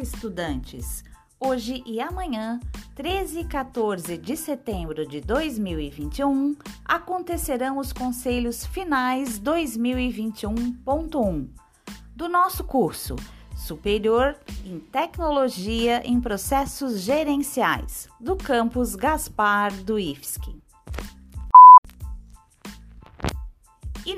estudantes! Hoje e amanhã, 13 e 14 de setembro de 2021, acontecerão os conselhos finais 2021.1 do nosso curso Superior em Tecnologia em Processos Gerenciais, do campus Gaspar do IFSC.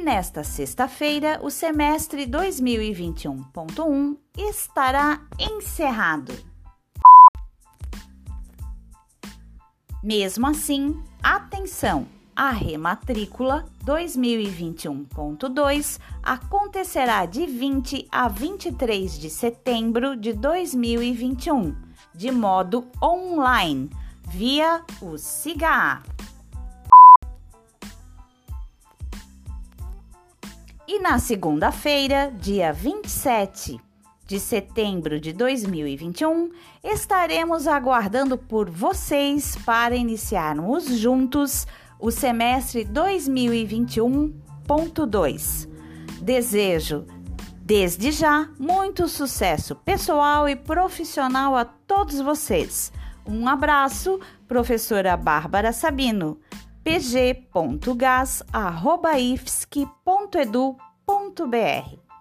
Nesta sexta-feira, o semestre 2021.1 estará encerrado. Mesmo assim, atenção! A rematrícula 2021.2 acontecerá de 20 a 23 de setembro de 2021, de modo online, via o SIGA. E na segunda-feira, dia 27 de setembro de 2021, estaremos aguardando por vocês para iniciarmos juntos o semestre 2021.2. Desejo, desde já, muito sucesso pessoal e profissional a todos vocês. Um abraço, professora Bárbara Sabino, pg.gas.ifsc.edu.br.